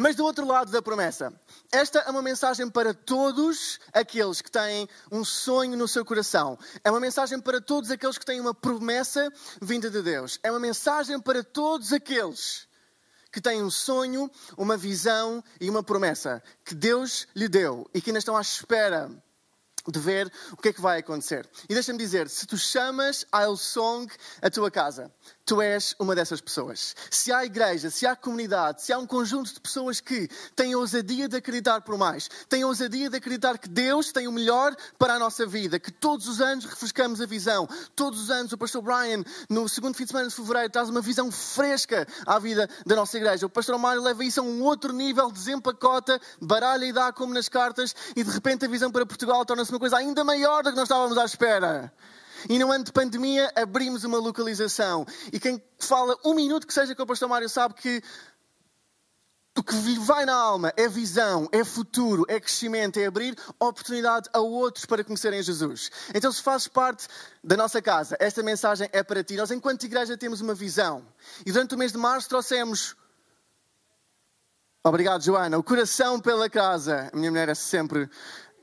Mas do outro lado da promessa, esta é uma mensagem para todos aqueles que têm um sonho no seu coração. É uma mensagem para todos aqueles que têm uma promessa vinda de Deus. É uma mensagem para todos aqueles que têm um sonho, uma visão e uma promessa que Deus lhe deu e que ainda estão à espera de ver o que é que vai acontecer. E deixa-me dizer, se tu chamas a Song a tua casa, tu és uma dessas pessoas. Se há igreja, se há comunidade, se há um conjunto de pessoas que têm a ousadia de acreditar por mais, têm a ousadia de acreditar que Deus tem o melhor para a nossa vida, que todos os anos refrescamos a visão, todos os anos o pastor Brian, no segundo fim de semana de fevereiro, traz uma visão fresca à vida da nossa igreja. O pastor Mário leva isso a um outro nível, desempacota, baralha e dá como nas cartas, e de repente a visão para Portugal torna-se uma coisa ainda maior do que nós estávamos à espera. E no ano de pandemia abrimos uma localização. E quem fala um minuto que seja com o pastor Mário sabe que o que vai na alma é visão, é futuro, é crescimento, é abrir oportunidade a outros para conhecerem Jesus. Então, se fazes parte da nossa casa, esta mensagem é para ti. Nós, enquanto igreja, temos uma visão. E durante o mês de março trouxemos. Obrigado, Joana. O coração pela casa. A minha mulher é sempre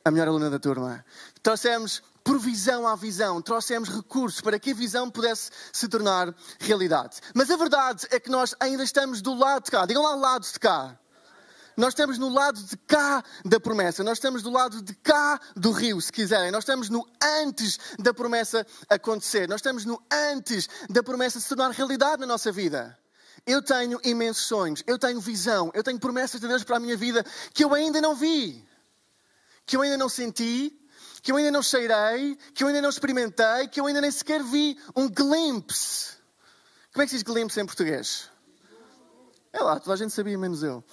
a melhor aluna da turma. Trouxemos provisão à visão, trouxemos recursos para que a visão pudesse se tornar realidade. Mas a verdade é que nós ainda estamos do lado de cá. Digam lá, lado de cá. Nós estamos no lado de cá da promessa, nós estamos do lado de cá do rio, se quiserem. Nós estamos no antes da promessa acontecer, nós estamos no antes da promessa se tornar realidade na nossa vida. Eu tenho imensos sonhos, eu tenho visão, eu tenho promessas de Deus para a minha vida que eu ainda não vi, que eu ainda não senti, que eu ainda não cheirei, que eu ainda não experimentei, que eu ainda nem sequer vi um glimpse. Como é que se diz glimpse em português? É lá, toda a gente sabia, menos eu.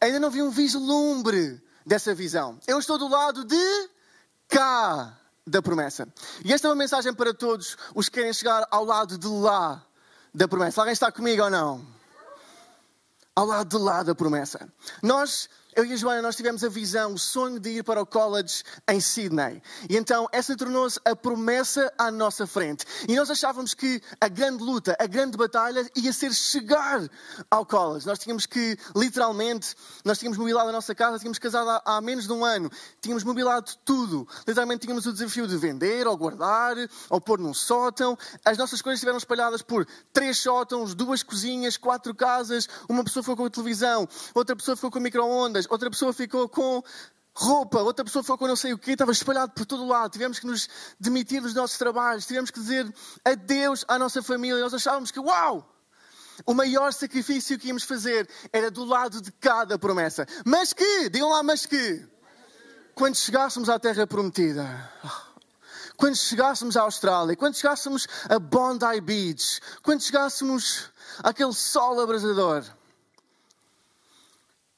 Ainda não vi um vislumbre dessa visão. Eu estou do lado de cá da promessa. E esta é uma mensagem para todos os que querem chegar ao lado de lá da promessa. Alguém está comigo ou não? Ao lado de lá da promessa. Nós eu e a Joana, nós tivemos a visão, o sonho de ir para o college em Sydney. E então essa tornou-se a promessa à nossa frente. E nós achávamos que a grande luta, a grande batalha ia ser chegar ao college. Nós tínhamos que, literalmente, nós tínhamos mobilado a nossa casa, tínhamos casado há, menos de um ano, tínhamos mobilado tudo. Literalmente tínhamos o desafio de vender, ou guardar, ou pôr num sótão. As nossas coisas estiveram espalhadas por três sótãos, duas cozinhas, quatro casas. Uma pessoa ficou com a televisão, outra pessoa ficou com micro-ondas, outra pessoa ficou com roupa, outra pessoa ficou com não sei o quê, estava espalhado por todo lado. Tivemos que nos demitir dos nossos trabalhos, tivemos que dizer adeus à nossa família. Nós achávamos que, uau! O maior sacrifício que íamos fazer era do lado de cada promessa. Mas que, digam lá, mas que, quando chegássemos à Terra Prometida, quando chegássemos à Austrália, quando chegássemos a Bondi Beach, quando chegássemos àquele sol abrasador,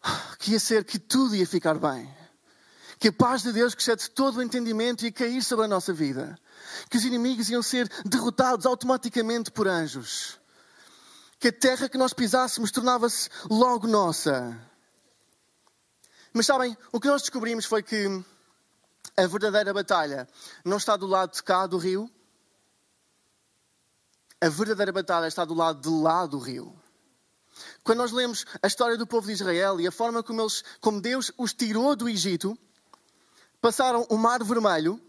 que ia ser que tudo ia ficar bem. Que a paz de Deus, que excede todo o entendimento, ia cair sobre a nossa vida. Que os inimigos iam ser derrotados automaticamente por anjos. Que a terra que nós pisássemos tornava-se logo nossa. Mas sabem, o que nós descobrimos foi que a verdadeira batalha não está do lado de cá do rio. A verdadeira batalha está do lado de lá do rio. Quando nós lemos a história do povo de Israel e a forma como, eles, como Deus os tirou do Egito, passaram o Mar Vermelho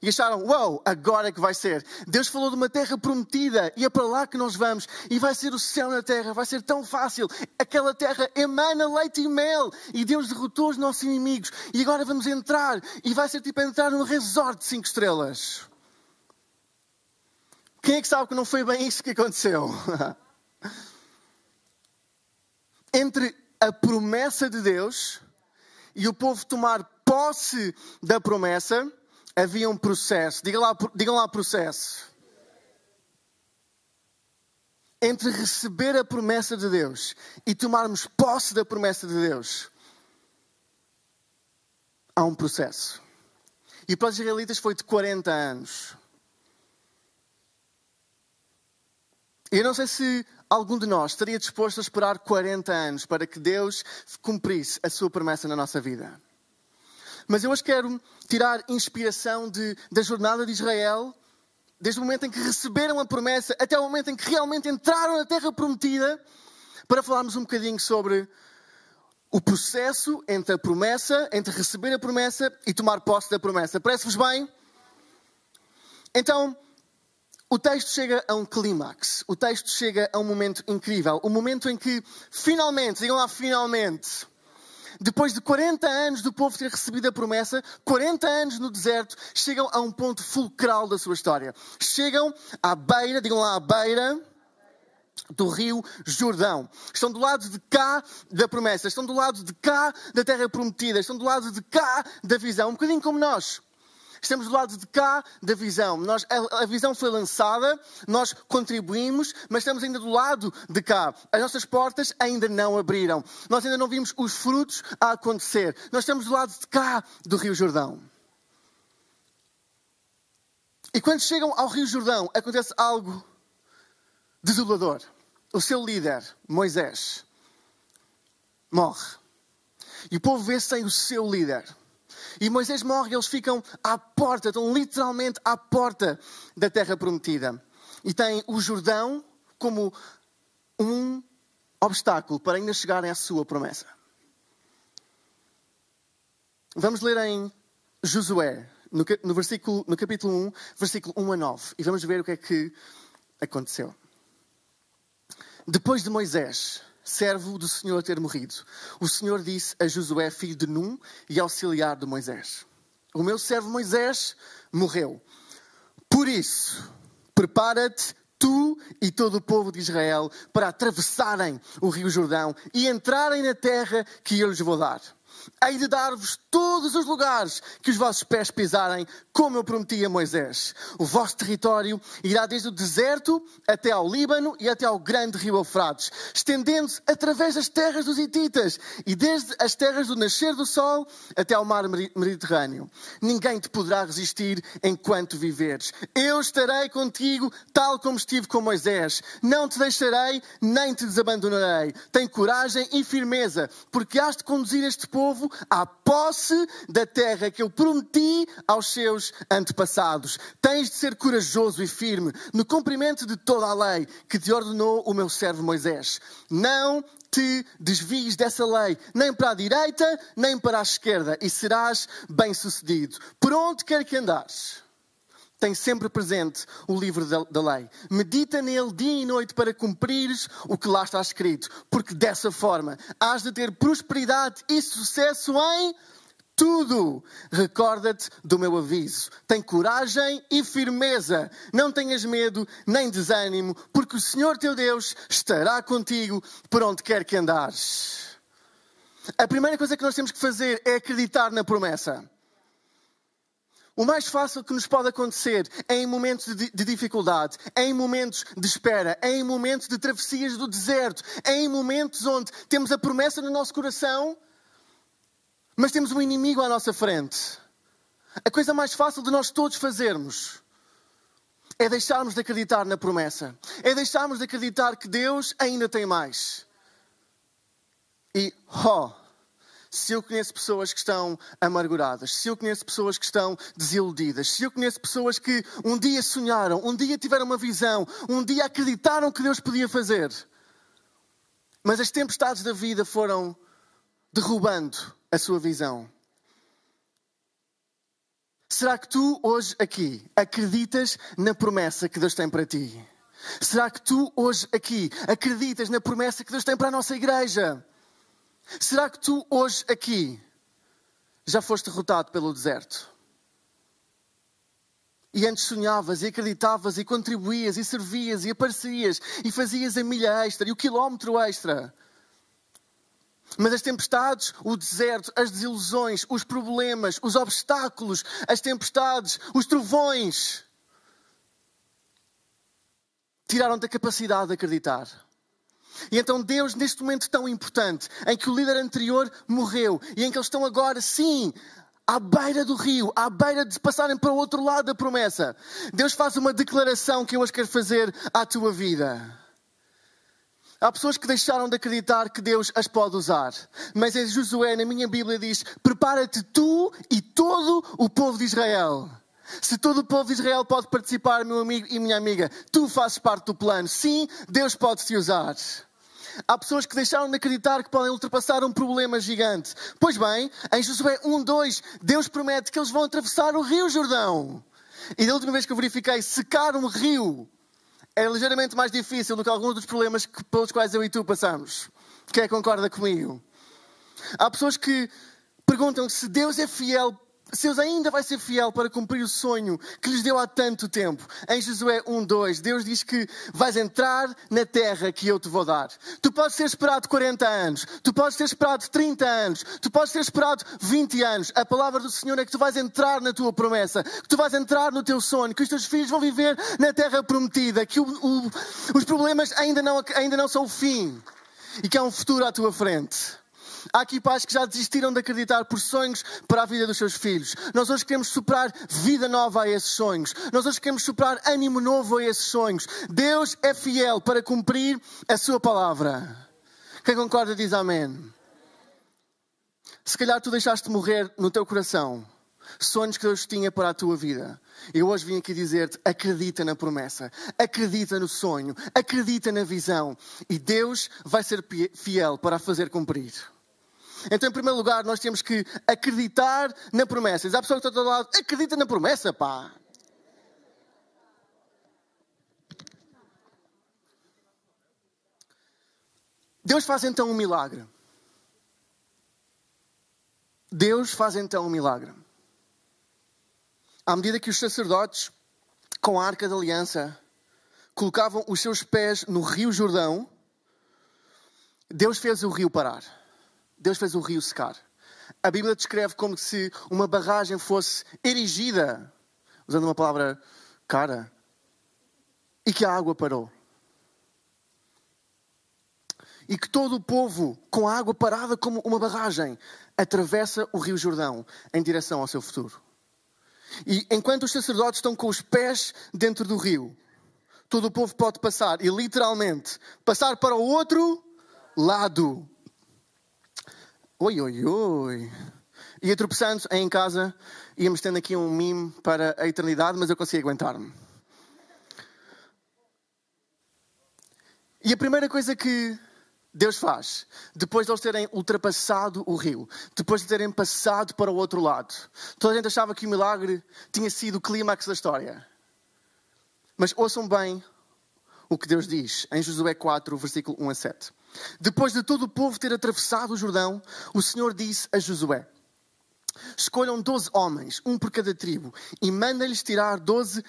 e acharam, uau, wow, agora é que vai ser. Deus falou de uma terra prometida e é para lá que nós vamos. E vai ser o céu na terra, vai ser tão fácil. Aquela terra emana leite e mel. E Deus derrotou os nossos inimigos. E agora vamos entrar. E vai ser tipo entrar num resort de cinco estrelas. Quem é que sabe que não foi bem isso que aconteceu? entre a promessa de Deus e o povo tomar posse da promessa, havia um processo. Digam lá, digam lá processo. Entre receber a promessa de Deus e tomarmos posse da promessa de Deus, há um processo. E para os israelitas foi de 40 anos. Eu não sei se algum de nós estaria disposto a esperar 40 anos para que Deus cumprisse a sua promessa na nossa vida. Mas eu hoje quero tirar inspiração de, da jornada de Israel, desde o momento em que receberam a promessa até o momento em que realmente entraram na terra prometida, para falarmos um bocadinho sobre o processo entre a promessa, entre receber a promessa e tomar posse da promessa. Parece-vos bem? Então, o texto chega a um clímax. O texto chega a um momento incrível. O momento em que, finalmente, digam lá, finalmente, depois de 40 anos do povo ter recebido a promessa, 40 anos no deserto, chegam a um ponto fulcral da sua história. Chegam à beira, digam lá, à beira do rio Jordão. Estão do lado de cá da promessa, estão do lado de cá da terra prometida, estão do lado de cá da visão, um bocadinho como nós. Estamos do lado de cá da visão. Nós, a, a, visão foi lançada, nós contribuímos, mas estamos ainda do lado de cá. As nossas portas ainda não abriram. Nós ainda não vimos os frutos a acontecer. Nós estamos do lado de cá do Rio Jordão. E quando chegam ao Rio Jordão, acontece algo desolador. O seu líder, Moisés, morre. E o povo vê sem o seu líder. E Moisés morre eles ficam à porta, estão literalmente à porta da terra prometida. E têm o Jordão como um obstáculo para ainda chegarem à sua promessa. Vamos ler em Josué, no, no, versículo, no capítulo 1, versículo 1 a 9, e vamos ver o que é que aconteceu. Depois de Moisés, servo do Senhor, ter morrido, o Senhor disse a Josué, filho de Num e auxiliar de Moisés: O meu servo Moisés morreu. Por isso, prepara-te tu e todo o povo de Israel para atravessarem o Rio Jordão e entrarem na terra que eu lhes vou dar hei de dar-vos todos os lugares que os vossos pés pisarem, como eu prometi a Moisés. O vosso território irá desde o deserto até ao Líbano e até ao grande rio Eufrates, estendendo-se através das terras dos Hititas e desde as terras do nascer do sol até ao mar Mediterrâneo. Ninguém te poderá resistir enquanto viveres. Eu estarei contigo, tal como estive com Moisés. Não te deixarei, nem te desabandonarei. Tem coragem e firmeza, porque has de conduzir este povo povo à posse da terra que eu prometi aos seus antepassados. Tens de ser corajoso e firme no cumprimento de toda a lei que te ordenou o meu servo Moisés. Não te desvies dessa lei, nem para a direita, nem para a esquerda, e serás bem-sucedido. Por onde quer que andares tem sempre presente o livro da, da, lei. Medita nele dia e noite para cumprires o que lá está escrito, porque dessa forma has de ter prosperidade e sucesso em tudo. Recorda-te do meu aviso. Tem coragem e firmeza. Não tenhas medo nem desânimo, porque o Senhor teu Deus estará contigo por onde quer que andares. A primeira coisa que nós temos que fazer é acreditar na promessa. O mais fácil que nos pode acontecer é em momentos de, de, dificuldade, é em momentos de espera, é em momentos de travessias do deserto, é em momentos onde temos a promessa no nosso coração, mas temos um inimigo à nossa frente. A coisa mais fácil de nós todos fazermos é deixarmos de acreditar na promessa, é deixarmos de acreditar que Deus ainda tem mais. E, oh, se eu conheço pessoas que estão amarguradas, se eu conheço pessoas que estão desiludidas, se eu conheço pessoas que um dia sonharam, um dia tiveram uma visão, um dia acreditaram que Deus podia fazer, mas as tempestades da vida foram derrubando a sua visão. Será que tu hoje aqui acreditas na promessa que Deus tem para ti? Será que tu hoje aqui acreditas na promessa que Deus tem para a nossa igreja? Será que tu hoje aqui já foste derrotado pelo deserto? E antes sonhavas e acreditavas e contribuías e servias e aparecias e fazias a milha extra e o quilómetro extra. Mas as tempestades, o deserto, as desilusões, os problemas, os obstáculos, as tempestades, os trovões tiraram-te a capacidade de acreditar. E então Deus, neste momento tão importante, em que o líder anterior morreu e em que eles estão agora, sim, à beira do rio, à beira de passarem para o outro lado da promessa. Deus faz uma declaração que eu hoje quero fazer à tua vida. Há pessoas que deixaram de acreditar que Deus as pode usar. Mas em Josué, na minha Bíblia, diz: Prepara-te tu e todo o povo de Israel. Se todo o povo de Israel pode participar, meu amigo e minha amiga, tu fazes parte do plano. Sim, Deus pode te usar. Há pessoas que deixaram de acreditar que podem ultrapassar um problema gigante. Pois bem, em Josué 1, 2, Deus promete que eles vão atravessar o Rio Jordão. E da última vez que eu verifiquei, secar um rio é ligeiramente mais difícil do que alguns dos problemas que, pelos quais eu e tu passamos. Quem é concorda comigo? Há pessoas que perguntam se Deus é fiel se Deus ainda vai ser fiel para cumprir o sonho que lhes deu há tanto tempo. Em Josué 1:2, Deus diz que vais entrar na terra que eu te vou dar. Tu podes ter esperado 40 anos, tu podes ter esperado 30 anos, tu podes ter esperado 20 anos. A palavra do Senhor é que tu vais entrar na tua promessa, que tu vais entrar no teu sonho, que os teus filhos vão viver na terra prometida, que o, o, os problemas ainda não, ainda não são o fim e que há um futuro à tua frente. Há aqui pais que já desistiram de acreditar por sonhos para a vida dos seus filhos. Nós hoje queremos soprar vida nova a esses sonhos. Nós hoje queremos soprar ânimo novo a esses sonhos. Deus é fiel para cumprir a sua palavra. Quem concorda diz amém. Se calhar tu deixaste morrer no teu coração sonhos que Deus tinha para a tua vida. Eu hoje vim aqui dizer-te: acredita na promessa, acredita no sonho, acredita na visão e Deus vai ser fiel para a fazer cumprir. Então, em primeiro lugar, nós temos que acreditar na promessa. Diz a pessoa que está do lado, acredita na promessa, pá. Deus faz então um milagre. Deus faz então um milagre. À medida que os sacerdotes, com a arca da aliança, colocavam os seus pés no rio Jordão, Deus fez o rio parar. Deus fez o rio secar. A Bíblia descreve como se uma barragem fosse erigida, usando uma palavra cara, e que a água parou. E que todo o povo, com a água parada como uma barragem, atravessa o rio Jordão em direção ao seu futuro. E enquanto os sacerdotes estão com os pés dentro do rio, todo o povo pode passar e literalmente passar para o outro lado. Oi, oi, oi. Ia tropeçando em casa, íamos tendo aqui um mime para a eternidade, mas eu consegui aguentar-me. E a primeira coisa que Deus faz, depois de eles terem ultrapassado o rio, depois de terem passado para o outro lado, toda a gente achava que o milagre tinha sido o clímax da história. Mas ouçam bem o que Deus diz em Josué 4, versículo 1 a 7. Depois de todo o povo ter atravessado o Jordão, o Senhor disse a Josué: Escolham doze homens, um por cada tribo, e mandem-lhes tirar doze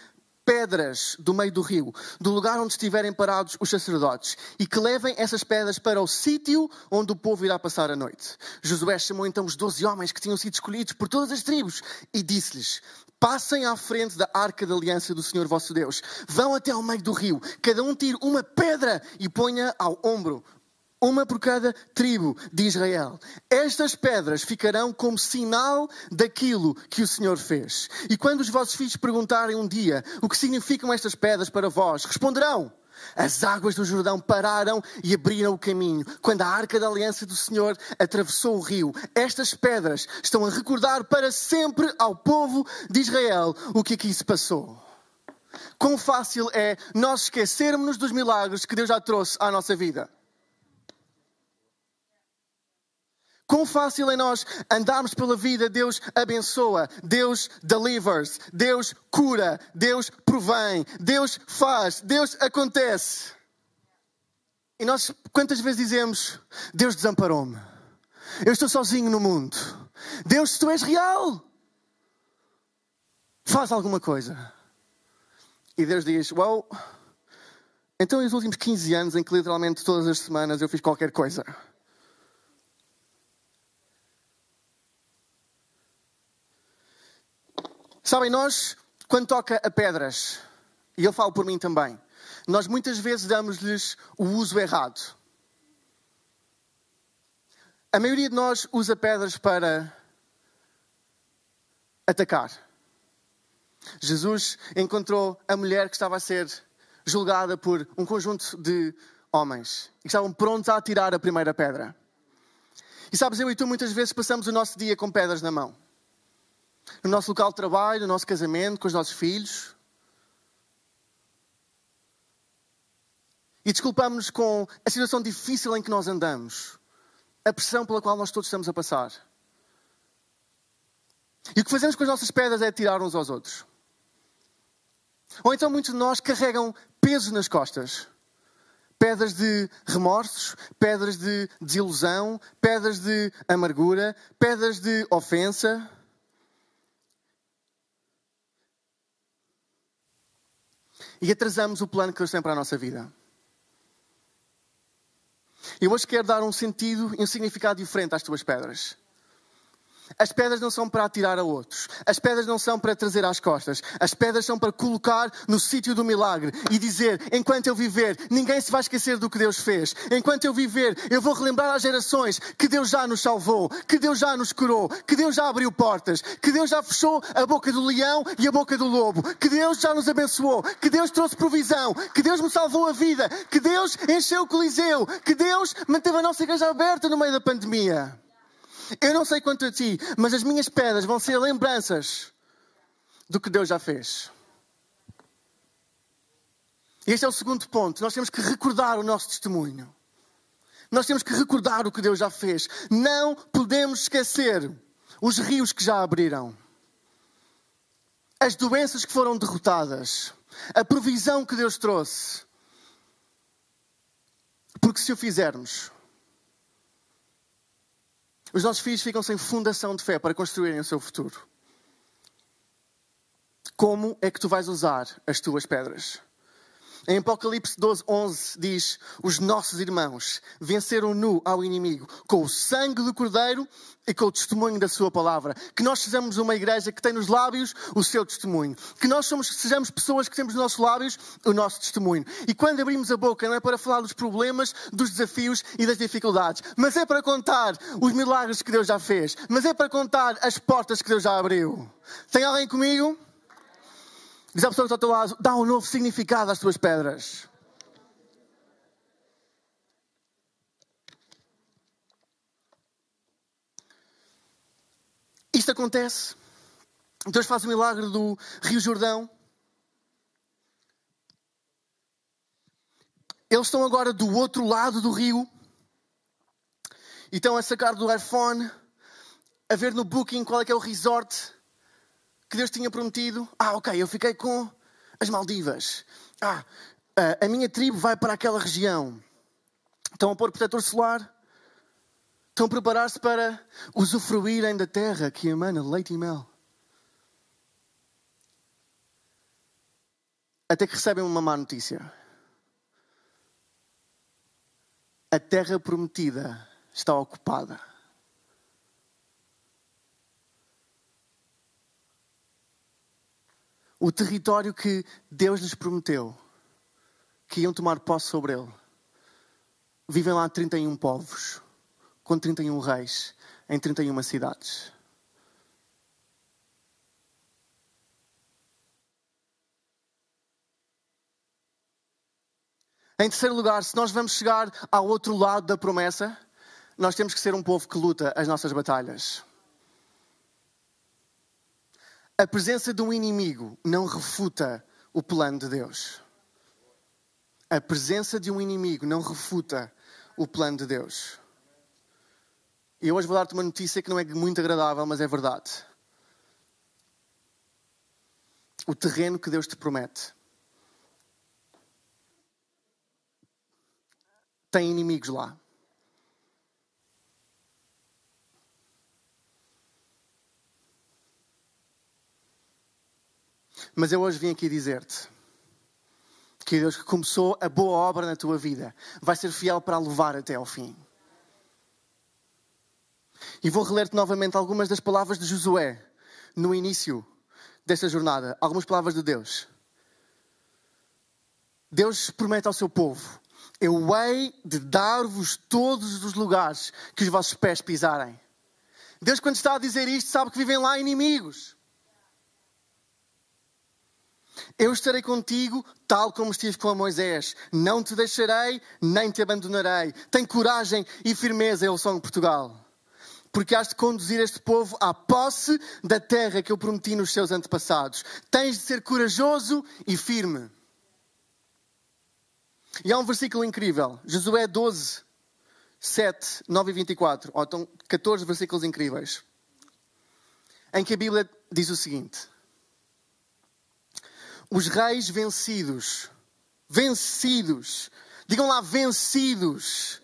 pedras do meio do rio, do lugar onde estiverem parados os sacerdotes, e que levem essas pedras para o sítio onde o povo irá passar a noite. Josué chamou então os doze homens que tinham sido escolhidos por todas as tribos e disse-lhes: Passem à frente da arca da aliança do Senhor vosso Deus. Vão até ao meio do rio. Cada um tire uma pedra e ponha ao ombro uma por cada tribo de Israel. Estas pedras ficarão como sinal daquilo que o Senhor fez. E quando os vossos filhos perguntarem um dia o que significam estas pedras para vós, responderão: as águas do Jordão pararam e abriram o caminho. Quando a arca da aliança do Senhor atravessou o rio, estas pedras estão a recordar para sempre ao povo de Israel o que aqui se passou. Quão fácil é nós esquecermos dos milagres que Deus já trouxe à nossa vida. Quão fácil é nós andarmos pela vida, Deus abençoa, Deus delivers, Deus cura, Deus provém, Deus faz, Deus acontece. E nós quantas vezes dizemos: Deus desamparou-me, eu estou sozinho no mundo. Deus, tu és real, faz alguma coisa. E Deus diz: Well, então, os últimos 15 anos em que literalmente todas as semanas eu fiz qualquer coisa. Sabem, nós, quando toca a pedras, e eu falo por mim também, nós muitas vezes damos-lhes o uso errado. A maioria de nós usa pedras para atacar. Jesus encontrou a mulher que estava a ser julgada por um conjunto de homens e que estavam prontos a atirar a primeira pedra. E sabes, eu e tu muitas vezes passamos o nosso dia com pedras na mão. No nosso local de trabalho, no nosso casamento, com os nossos filhos. E desculpamos-nos com a situação difícil em que nós andamos, a pressão pela qual nós todos estamos a passar. E o que fazemos com as nossas pedras é tirar uns aos outros. Ou então muitos de nós carregam pesos nas costas. Pedras de remorsos, pedras de desilusão, pedras de amargura, pedras de ofensa. E atrasamos o plano que Deus tem para a nossa vida. Eu hoje quero dar um sentido e um significado diferente às tuas pedras. As pedras não são para atirar a outros. As pedras não são para trazer às costas. As pedras são para colocar no sítio do milagre e dizer: enquanto eu viver, ninguém se vai esquecer do que Deus fez. Enquanto eu viver, eu vou relembrar às gerações que Deus já nos salvou, que Deus já nos curou, que Deus já abriu portas, que Deus já fechou a boca do leão e a boca do lobo, que Deus já nos abençoou, que Deus trouxe provisão, que Deus me salvou a vida, que Deus encheu o Coliseu, que Deus manteve a nossa igreja aberta no meio da pandemia. Eu não sei quanto a ti, mas as minhas pedras vão ser lembranças do que Deus já fez. Este é o segundo ponto. Nós temos que recordar o nosso testemunho. Nós temos que recordar o que Deus já fez. Não podemos esquecer os rios que já abriram, as doenças que foram derrotadas, a provisão que Deus trouxe. Porque se o fizermos, os nossos filhos ficam sem fundação de fé para construírem o seu futuro. Como é que tu vais usar as tuas pedras? Em Apocalipse 12, 11 diz: Os nossos irmãos venceram nu ao inimigo com o sangue do Cordeiro e com o testemunho da Sua palavra. Que nós sejamos uma igreja que tem nos lábios o seu testemunho. Que nós somos, sejamos pessoas que temos nos nossos lábios o nosso testemunho. E quando abrimos a boca, não é para falar dos problemas, dos desafios e das dificuldades, mas é para contar os milagres que Deus já fez, mas é para contar as portas que Deus já abriu. Tem alguém comigo? Diz à pessoa que está ao teu lado, dá um novo significado às tuas pedras. Isto acontece. Deus faz o milagre do Rio Jordão. Eles estão agora do outro lado do rio e estão a sacar do iPhone, a ver no Booking qual é que é o resort que Deus tinha prometido. Ah, ok, eu fiquei com as Maldivas. Ah, a minha tribo vai para aquela região. Estão a pôr protetor solar. Estão a preparar-se para usufruírem da terra que emana leite e mel. Até que recebem uma má notícia. A terra prometida está ocupada. O território que Deus lhes prometeu, que iam tomar posse sobre ele. Vivem lá 31 povos, com 31 reis, em 31 cidades. Em terceiro lugar, se nós vamos chegar ao outro lado da promessa, nós temos que ser um povo que luta as nossas batalhas. A presença de um inimigo não refuta o plano de Deus. A presença de um inimigo não refuta o plano de Deus. E hoje vou dar-te uma notícia que não é muito agradável, mas é verdade. O terreno que Deus te promete tem inimigos lá. Mas eu hoje vim aqui dizer-te que Deus que começou a boa obra na tua vida vai ser fiel para a levar até ao fim. E vou reler-te novamente algumas das palavras de Josué no início desta jornada, algumas palavras de Deus. Deus promete ao seu povo: Eu hei de dar-vos todos os lugares que os vossos pés pisarem. Deus, quando está a dizer isto, sabe que vivem lá inimigos. Eu estarei contigo, tal como estive com Moisés. Não te deixarei, nem te abandonarei. Tem coragem e firmeza, El Song Portugal. Porque has de conduzir este povo à posse da terra que eu prometi nos seus antepassados. Tens de ser corajoso e firme. E há um versículo incrível, Josué 12, 7, 9 e 24, ou então 14 versículos incríveis, em que a Bíblia diz o seguinte: Os reis vencidos, vencidos, digam lá, vencidos,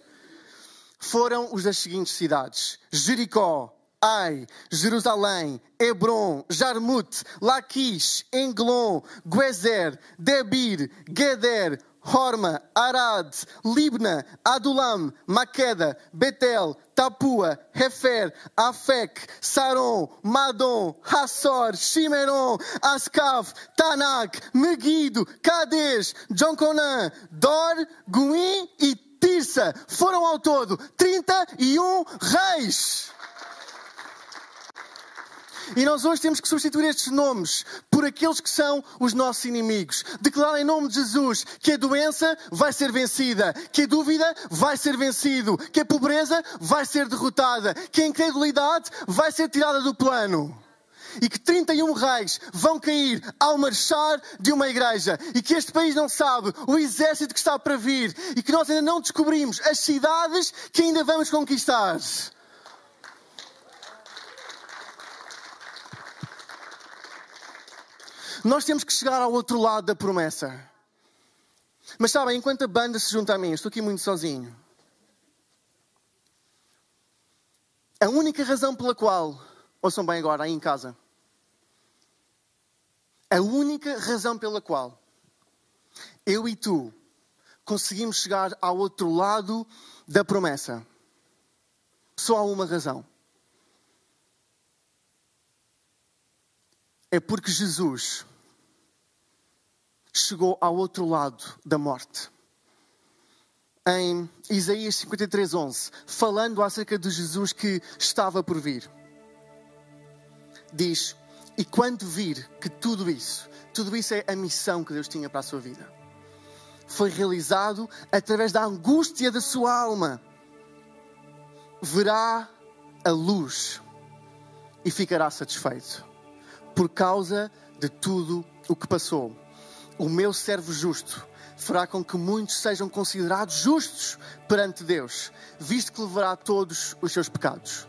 foram os das seguintes cidades: Jericó, Ai, Jerusalém, Hebron, Jarmut, Laquis, Englon, Guezer, Debir, Geder, Horma, Arad, Libna, Adulam, Maqueda, Betel, Tapua, Hefer, Afek, Saron, Madon, Hassor, Shimeron, Ascaf, Tanak, Megido, Kadesh, Jonconan, Dor, Guim e Tirsa. Foram ao todo 31 reis. E nós hoje temos que substituir estes nomes por aqueles que são os nossos inimigos. Declarar em nome de Jesus que a doença vai ser vencida, que a dúvida vai ser vencido, que a pobreza vai ser derrotada, que a incredulidade vai ser tirada do plano e que 31 reis vão cair ao marchar de uma igreja e que este país não sabe o exército que está para vir e que nós ainda não descobrimos as cidades que ainda vamos conquistar. Nós temos que chegar ao outro lado da promessa. Mas sabem, enquanto a banda se junta a mim, estou aqui muito sozinho. A única razão pela qual, ouçam bem agora, aí em casa, a única razão pela qual eu e tu conseguimos chegar ao outro lado da promessa, só há uma razão. É porque Jesus chegou ao outro lado da morte. Em Isaías 53:11, falando acerca de Jesus que estava por vir. Diz: "E quando vir que tudo isso, tudo isso é a missão que Deus tinha para a sua vida, foi realizado através da angústia da sua alma, verá a luz e ficará satisfeito por causa de tudo o que passou." O meu servo justo fará com que muitos sejam considerados justos perante Deus, visto que levará todos os seus pecados.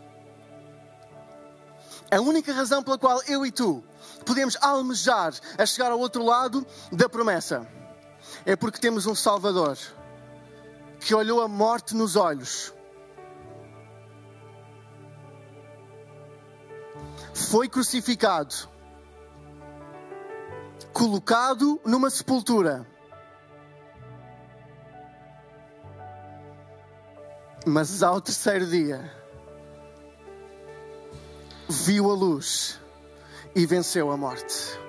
A única razão pela qual eu e tu podemos almejar a chegar ao outro lado da promessa é porque temos um Salvador que olhou a morte nos olhos. Foi crucificado colocado numa sepultura. Mas ao terceiro dia, viu a luz e venceu a morte.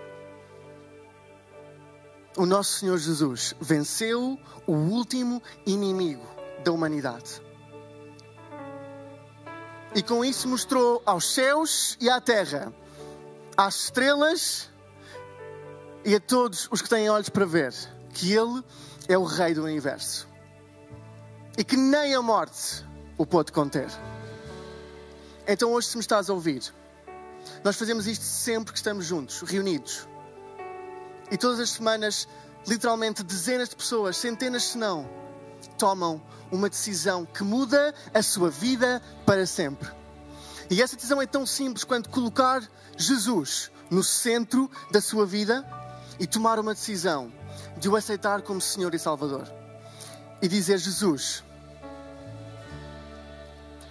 O nosso Senhor Jesus venceu o último inimigo da humanidade. E com isso mostrou aos céus e à terra, às estrelas e a todos os que têm olhos para ver que Ele é o Rei do universo e que nem a morte o pode conter. Então, hoje, se me estás a ouvir, nós fazemos isto sempre que estamos juntos, reunidos. E todas as semanas, literalmente, dezenas de pessoas, centenas se não, tomam uma decisão que muda a sua vida para sempre. E essa decisão é tão simples quanto colocar Jesus no centro da sua vida e tomar uma decisão de o aceitar como Senhor e Salvador e dizer: Jesus,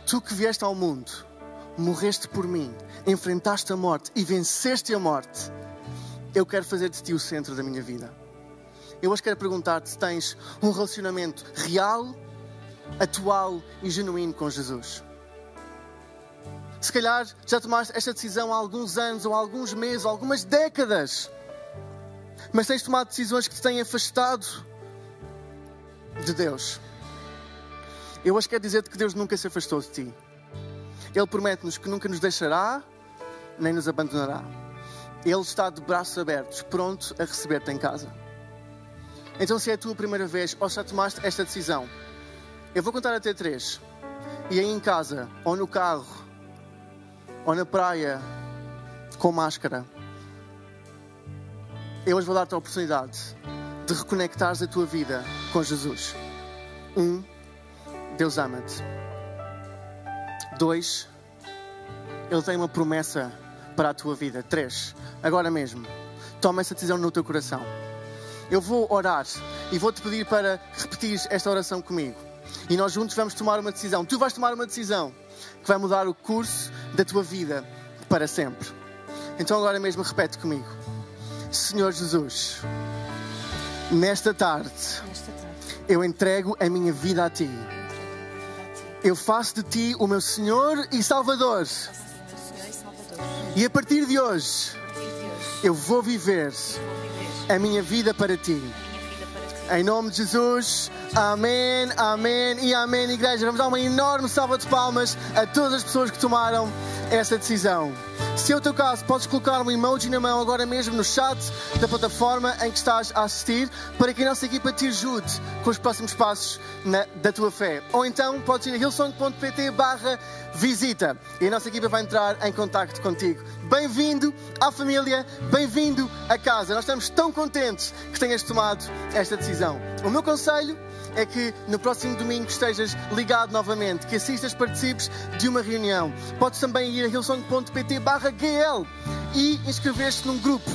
tu que vieste ao mundo, morreste por mim, enfrentaste a morte e venceste a morte, eu quero fazer de ti o centro da minha vida. Eu hoje quero perguntar-te se tens um relacionamento real, atual e genuíno com Jesus. Se calhar já tomaste esta decisão há alguns anos, ou alguns meses, ou algumas décadas mas tens tomado decisões que te têm afastado de Deus. Eu hoje quero dizer-te que Deus nunca se afastou de ti. Ele promete-nos que nunca nos deixará nem nos abandonará. Ele está de braços abertos, pronto a receber-te em casa. Então, se é a tua primeira vez ou já tomaste esta decisão, eu vou contar até três. E aí em casa, ou no carro, ou na praia, com máscara, eu hoje vou dar-te a oportunidade de reconectares a tua vida com Jesus. Um, Deus ama-te. Dois, Ele tem uma promessa para a tua vida. Três, agora mesmo, toma essa decisão no teu coração. Eu vou orar e vou-te pedir para repetir esta oração comigo. E nós juntos vamos tomar uma decisão. Tu vais tomar uma decisão que vai mudar o curso da tua vida para sempre. Então agora mesmo repete comigo. Senhor Jesus, nesta tarde, eu entrego a minha vida a Ti. Eu faço de Ti o meu Senhor e Salvador. E a partir de hoje, eu vou viver a minha vida para Ti. Em nome de Jesus, amém, amém e amém, igreja. Vamos dar uma enorme salva de palmas a todas as pessoas que tomaram essa decisão. Se é o teu caso, podes colocar um emoji na mão agora mesmo no chat da plataforma em que estás a assistir para que a nossa equipa te ajude com os próximos passos na, da tua fé. Ou então podes ir a hillsong.pt barra visita e a nossa equipa vai entrar em contato contigo. Bem-vindo à família, bem-vindo a casa. Nós estamos tão contentes que tenhas tomado esta decisão. O meu conselho é que no próximo domingo estejas ligado novamente, que assistas, participes de uma reunião. Podes também ir a hillsong.pt GL e inscrever-te num grupo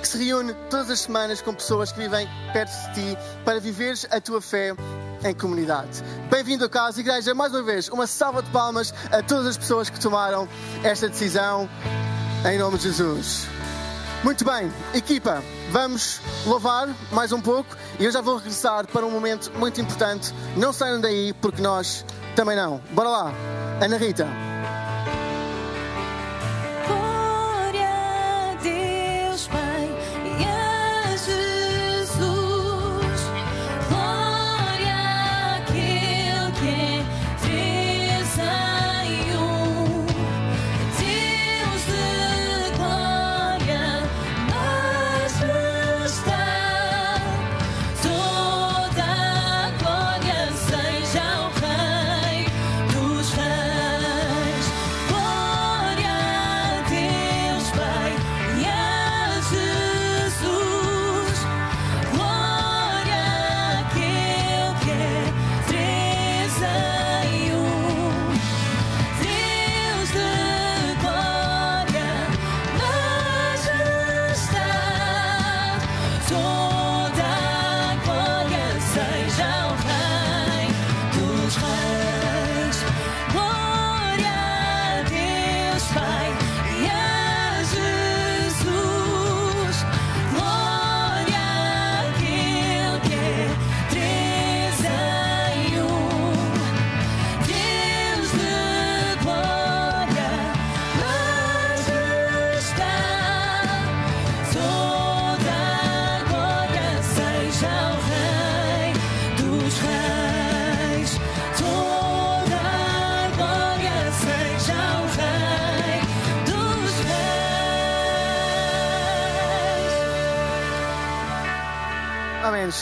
que se reúne todas as semanas com pessoas que vivem perto de ti para viveres a tua fé em comunidade. Bem-vindo a casa, igreja. Mais uma vez, uma salva de palmas a todas as pessoas que tomaram esta decisão em nome de Jesus. Muito bem, equipa, vamos louvar mais um pouco e eu já vou regressar para um momento muito importante. Não saiam daí porque nós também não. Bora lá, Ana Rita.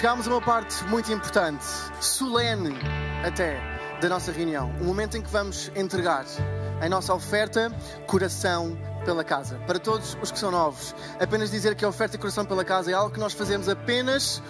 Chegámos a uma parte muito importante, solene até, da nossa reunião. O momento em que vamos entregar a nossa oferta, coração pela casa. Para todos os que são novos, apenas dizer que a oferta de coração pela casa é algo que nós fazemos apenas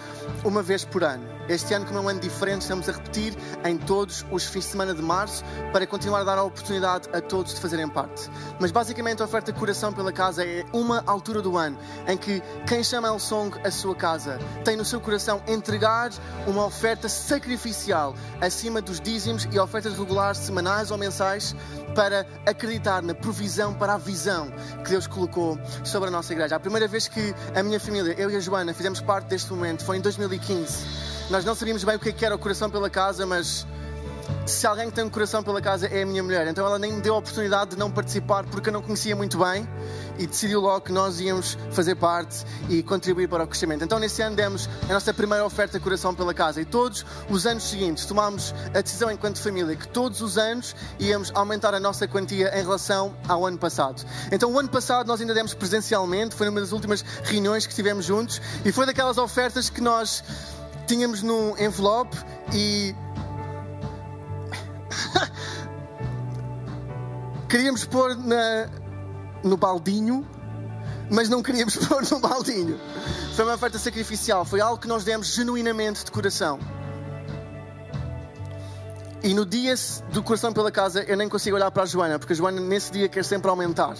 uma vez por ano. Este ano, como é um ano diferente, estamos a repetir em todos os fins de semana de março para continuar a dar a oportunidade a todos de fazerem parte. Mas basicamente a oferta coração pela casa é uma altura do ano em que quem chama El Song a sua casa tem no seu coração entregar uma oferta sacrificial acima dos dízimos e ofertas regulares semanais ou mensais para acreditar na provisão para a visão que Deus colocou sobre a nossa igreja. A primeira vez que a minha família, eu e a Joana, fizemos parte deste momento foi em 2015. Nós não sabíamos bem o que é era o coração pela casa, mas se alguém que tem um coração pela casa é a minha mulher. Então ela nem me deu a oportunidade de não participar porque eu não conhecia muito bem e decidiu logo que nós íamos fazer parte e contribuir para o crescimento. Então nesse ano demos a nossa primeira oferta coração pela casa e todos os anos seguintes tomámos a decisão enquanto família que todos os anos íamos aumentar a nossa quantia em relação ao ano passado. Então o ano passado nós ainda demos presencialmente, foi uma das últimas reuniões que estivemos juntos e foi daquelas ofertas que nós tínhamos num envelope e queríamos pôr na, no baldinho, mas não queríamos pôr no baldinho. Foi uma oferta sacrificial, foi algo que nós demos genuinamente de coração. E no dia do coração pela casa, eu nem consigo olhar para a Joana, porque a Joana nesse dia quer sempre aumentar.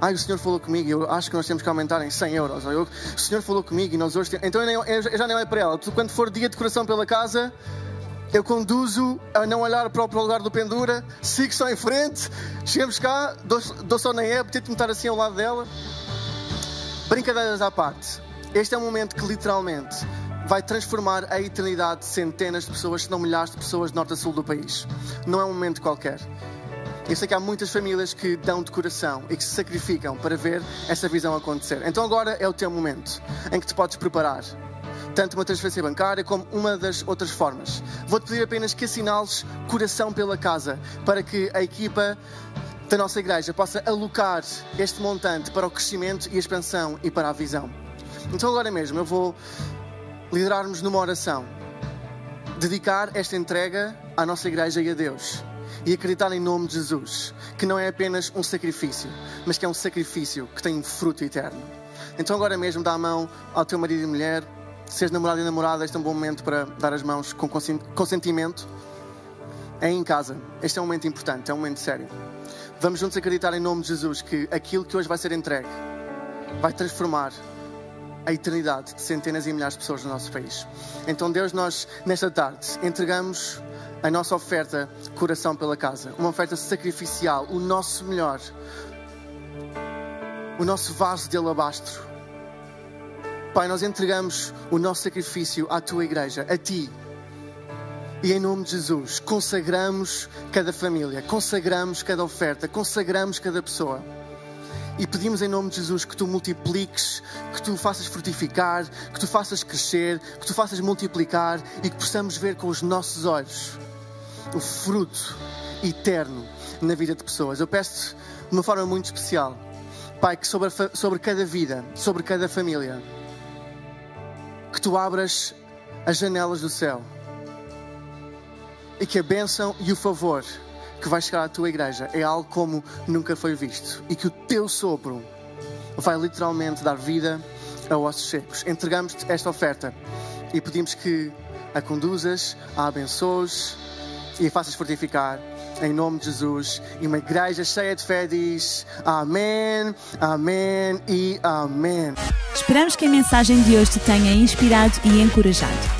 Ai, o Senhor falou comigo, eu acho que nós temos que aumentar em 100 euros. Eu, o Senhor falou comigo e nós hoje temos... Então eu, eu já nem olho para ela. Quando for dia de coração pela casa, eu conduzo a não olhar para o lugar do pendura, sigo só em frente, chegamos cá, dou, dou só na ébora, tento-me estar assim ao lado dela. Brincadeiras à parte, este é um momento que literalmente vai transformar a eternidade de centenas de pessoas, se não milhares de pessoas de norte a sul do país. Não é um momento qualquer. Eu sei que há muitas famílias que dão de coração e que se sacrificam para ver essa visão acontecer. Então agora é o teu momento em que te podes preparar tanto uma transferência bancária como uma das outras formas. Vou-te pedir apenas que assinales coração pela casa para que a equipa da nossa igreja possa alocar este montante para o crescimento e a expansão e para a visão. Então, agora mesmo, eu vou liderar-nos numa oração, dedicar esta entrega à nossa igreja e a Deus e acreditar em nome de Jesus, que não é apenas um sacrifício, mas que é um sacrifício que tem um fruto eterno. Então, agora mesmo, dá a mão ao teu marido e mulher se és namorado e namorada, este é um bom momento para dar as mãos com consentimento. É em casa. Este é um momento importante, é um momento sério. Vamos juntos acreditar em nome de Jesus que aquilo que hoje vai ser entregue vai transformar a eternidade de centenas e milhares de pessoas no nosso país. Então, Deus, nós, nesta tarde, entregamos a nossa oferta coração pela casa, uma oferta sacrificial, o nosso melhor, o nosso vaso de alabastro Pai, nós entregamos o nosso sacrifício à tua igreja, a ti. E em nome de Jesus, consagramos cada família, consagramos cada oferta, consagramos cada pessoa. E pedimos em nome de Jesus que tu multipliques, que tu faças frutificar, que tu faças crescer, que tu faças multiplicar e que possamos ver com os nossos olhos o fruto eterno na vida de pessoas. Eu peço de uma forma muito especial, Pai, que sobre, sobre cada vida, sobre cada família, que tu abras as janelas do céu e que a bênção e o favor que vai chegar à tua igreja é algo como nunca foi visto e que o teu sopro vai literalmente dar vida a ossos secos. Entregamos-te esta oferta e pedimos que a conduzas, a abençoes e a faças fortificar em nome de Jesus. E uma igreja cheia de fé diz Amém, Amém e Amém. Esperamos que a mensagem de hoje te tenha inspirado e encorajado.